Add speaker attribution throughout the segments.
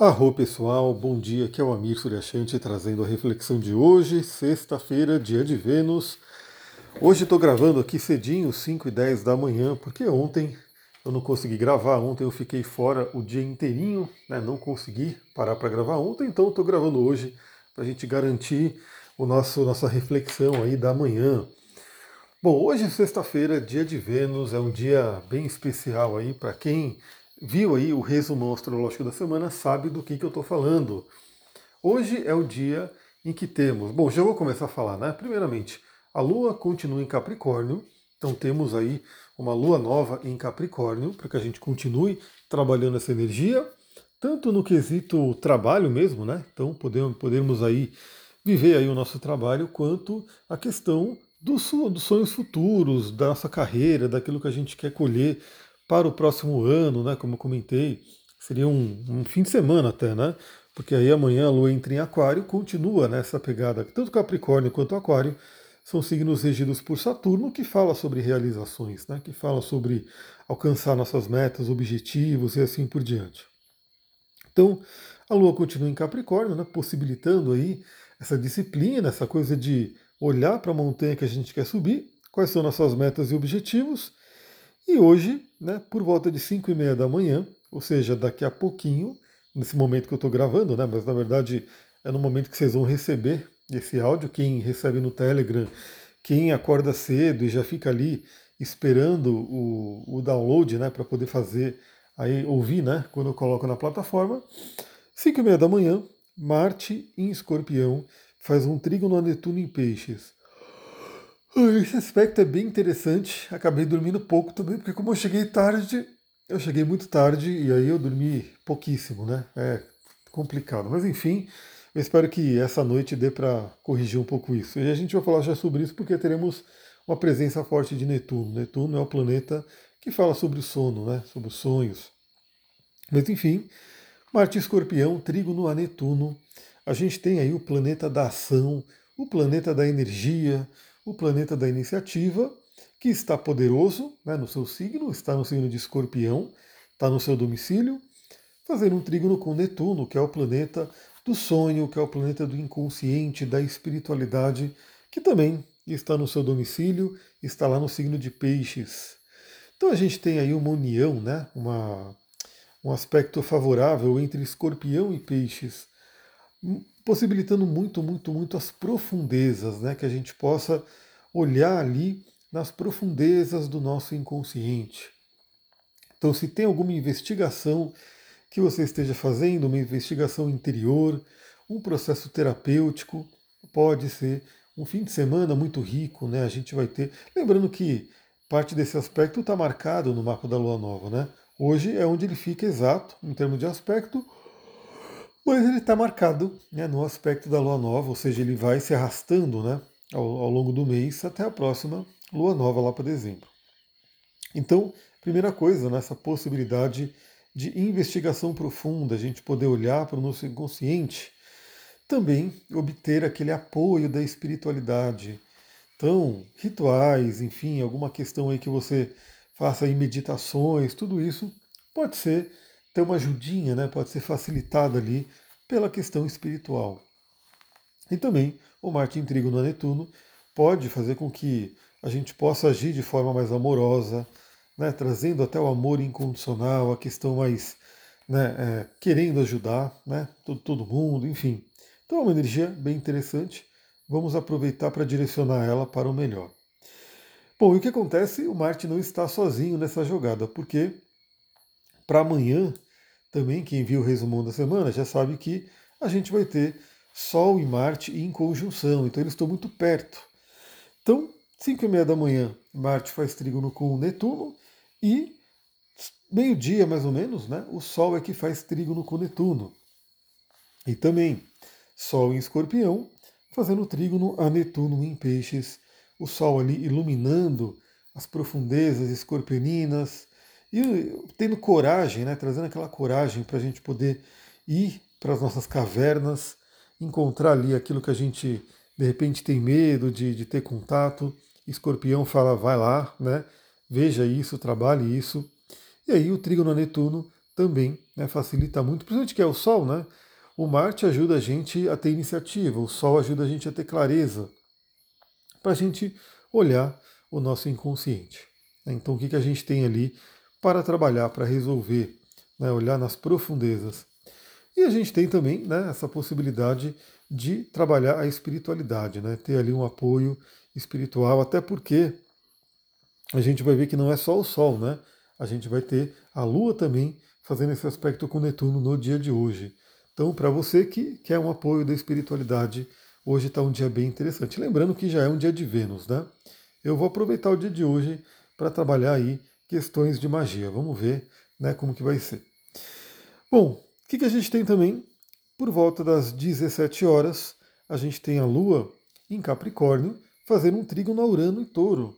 Speaker 1: Arro pessoal, bom dia, aqui é o Amir Suryashanti trazendo a reflexão de hoje, sexta-feira, dia de Vênus. Hoje estou gravando aqui cedinho, 5 e 10 da manhã, porque ontem eu não consegui gravar, ontem eu fiquei fora o dia inteirinho, né, não consegui parar para gravar ontem, então estou gravando hoje para a gente garantir o nosso nossa reflexão aí da manhã. Bom, hoje sexta-feira, dia de Vênus, é um dia bem especial aí para quem viu aí o resumo astrológico da semana sabe do que, que eu estou falando. Hoje é o dia em que temos. Bom, já vou começar a falar, né? Primeiramente, a Lua continua em Capricórnio, então temos aí uma Lua nova em Capricórnio, para que a gente continue trabalhando essa energia, tanto no quesito trabalho mesmo, né? Então podemos, podemos aí viver aí o nosso trabalho, quanto a questão dos, sonhos futuros, da nossa carreira, daquilo que a gente quer colher para o próximo ano, né? Como eu comentei, seria um, um fim de semana até, né? Porque aí amanhã a Lua entra em Aquário, continua nessa pegada, tanto Capricórnio quanto Aquário são signos regidos por Saturno, que fala sobre realizações, né? que fala sobre alcançar nossas metas, objetivos e assim por diante. Então, a Lua continua em Capricórnio, né? possibilitando aí essa disciplina, essa coisa de olhar para a montanha que a gente quer subir, quais são nossas metas e objetivos, e hoje, né, por volta de 5 e meia da manhã, ou seja, daqui a pouquinho, nesse momento que eu estou gravando, né, mas na verdade é no momento que vocês vão receber esse áudio, quem recebe no Telegram, quem acorda cedo e já fica ali esperando o, o download né, para poder fazer, aí ouvir né, quando eu coloco na plataforma. 5 e meia da manhã, Marte em Escorpião faz um trígono a Netuno em Peixes. Esse aspecto é bem interessante. Acabei dormindo pouco também, porque como eu cheguei tarde, eu cheguei muito tarde e aí eu dormi pouquíssimo, né? É complicado. Mas enfim, eu espero que essa noite dê para corrigir um pouco isso. E a gente vai falar já sobre isso porque teremos uma presença forte de Netuno. Netuno é o planeta que fala sobre o sono, né? Sobre os sonhos. Mas enfim, Marte Escorpião, Trígono a Netuno. A gente tem aí o planeta da ação, o planeta da energia, o planeta da iniciativa, que está poderoso né, no seu signo, está no signo de escorpião, está no seu domicílio, fazendo um trígono com Netuno, que é o planeta do sonho, que é o planeta do inconsciente, da espiritualidade, que também está no seu domicílio, está lá no signo de peixes. Então a gente tem aí uma união, né, uma, um aspecto favorável entre escorpião e peixes, possibilitando muito, muito, muito as profundezas, né? que a gente possa olhar ali nas profundezas do nosso inconsciente. Então, se tem alguma investigação que você esteja fazendo, uma investigação interior, um processo terapêutico, pode ser um fim de semana muito rico, né? A gente vai ter. Lembrando que parte desse aspecto está marcado no mapa da Lua Nova, né? Hoje é onde ele fica exato em termos de aspecto, mas ele está marcado né, no aspecto da lua nova, ou seja, ele vai se arrastando né, ao, ao longo do mês até a próxima lua nova lá para dezembro. Então, primeira coisa, nessa né, possibilidade de investigação profunda, a gente poder olhar para o nosso inconsciente, também obter aquele apoio da espiritualidade. Então, rituais, enfim, alguma questão aí que você faça aí meditações, tudo isso pode ser ter uma ajudinha, né, pode ser facilitada ali pela questão espiritual. E também o Marte em Trigo no Netuno pode fazer com que a gente possa agir de forma mais amorosa, né, trazendo até o amor incondicional, a questão mais né, é, querendo ajudar né, todo, todo mundo, enfim. Então é uma energia bem interessante. Vamos aproveitar para direcionar ela para o melhor. Bom, e o que acontece? O Marte não está sozinho nessa jogada, porque para amanhã, também quem viu o resumão da semana já sabe que a gente vai ter Sol e Marte em conjunção, então eles estão muito perto. Então, 5 e meia da manhã, Marte faz trígono com Netuno e meio-dia mais ou menos, né, o Sol é que faz trígono com Netuno. E também Sol em Escorpião, fazendo trígono a Netuno em Peixes, o Sol ali iluminando as profundezas escorpioninas, e tendo coragem, né, trazendo aquela coragem para a gente poder ir para as nossas cavernas, encontrar ali aquilo que a gente de repente tem medo de, de ter contato. Escorpião fala, vai lá, né, veja isso, trabalhe isso. E aí o trígono Netuno também né, facilita muito, principalmente que é o Sol, né? O Marte ajuda a gente a ter iniciativa, o Sol ajuda a gente a ter clareza, para a gente olhar o nosso inconsciente. Né? Então, o que, que a gente tem ali para trabalhar, para resolver, né, olhar nas profundezas. E a gente tem também né, essa possibilidade de trabalhar a espiritualidade, né, ter ali um apoio espiritual, até porque a gente vai ver que não é só o Sol, né? A gente vai ter a Lua também fazendo esse aspecto com Netuno no dia de hoje. Então, para você que quer um apoio da espiritualidade, hoje está um dia bem interessante. Lembrando que já é um dia de Vênus, né? Eu vou aproveitar o dia de hoje para trabalhar aí questões de magia. Vamos ver né, como que vai ser. Bom, o que, que a gente tem também? Por volta das 17 horas, a gente tem a Lua em Capricórnio fazendo um trígono Urano e Touro.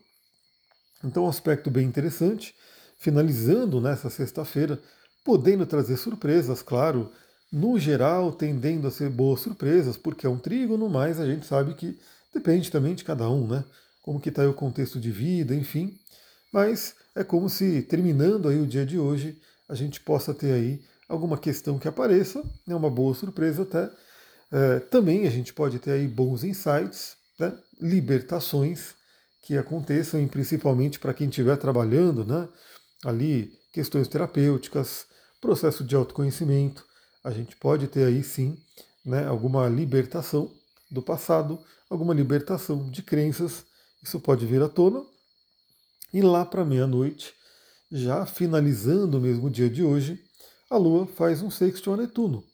Speaker 1: Então, um aspecto bem interessante, finalizando nessa sexta-feira, podendo trazer surpresas, claro, no geral tendendo a ser boas surpresas, porque é um trígono, mas a gente sabe que depende também de cada um, né? Como que está o contexto de vida, enfim. Mas é como se, terminando aí o dia de hoje, a gente possa ter aí alguma questão que apareça, é uma boa surpresa até. É, também a gente pode ter aí bons insights, né? libertações que aconteçam, e principalmente para quem estiver trabalhando, né? ali questões terapêuticas, processo de autoconhecimento, a gente pode ter aí sim né, alguma libertação do passado, alguma libertação de crenças, isso pode vir à tona. E lá para meia-noite, já finalizando o mesmo dia de hoje, a Lua faz um sexto a Netuno,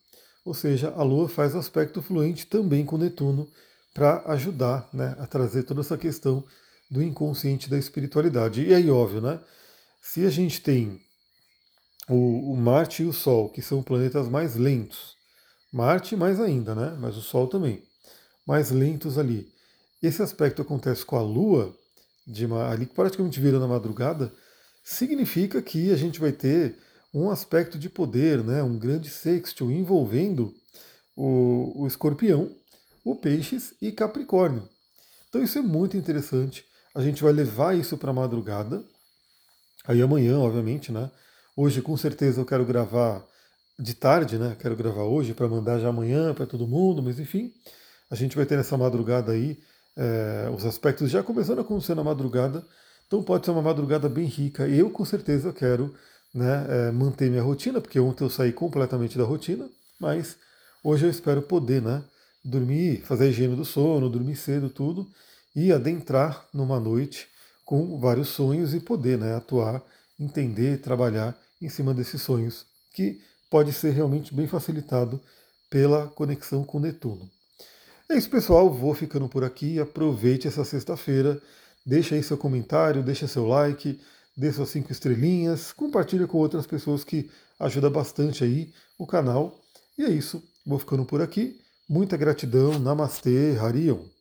Speaker 1: ou seja, a Lua faz aspecto fluente também com Netuno para ajudar né, a trazer toda essa questão do inconsciente da espiritualidade. E aí, óbvio, né? Se a gente tem o, o Marte e o Sol, que são planetas mais lentos, Marte mais ainda, né? Mas o Sol também, mais lentos ali. Esse aspecto acontece com a Lua, de ali praticamente vira na madrugada, significa que a gente vai ter um aspecto de poder, né? Um grande sextil envolvendo o, o Escorpião, o Peixes e Capricórnio. Então isso é muito interessante. A gente vai levar isso para a madrugada. Aí amanhã, obviamente, né? Hoje com certeza eu quero gravar de tarde, né? Quero gravar hoje para mandar já amanhã para todo mundo, mas enfim, a gente vai ter nessa madrugada aí é, os aspectos já começando a acontecer na madrugada, então pode ser uma madrugada bem rica. Eu com certeza quero né, é, manter minha rotina, porque ontem eu saí completamente da rotina, mas hoje eu espero poder, né? Dormir, fazer a higiene do sono, dormir cedo, tudo, e adentrar numa noite com vários sonhos e poder né, atuar, entender, trabalhar em cima desses sonhos, que pode ser realmente bem facilitado pela conexão com Netuno. É isso, pessoal. Vou ficando por aqui. Aproveite essa sexta-feira. Deixa aí seu comentário, deixa seu like, dê suas cinco estrelinhas, compartilha com outras pessoas que ajuda bastante aí o canal. E é isso. Vou ficando por aqui. Muita gratidão. Namastê, Harion.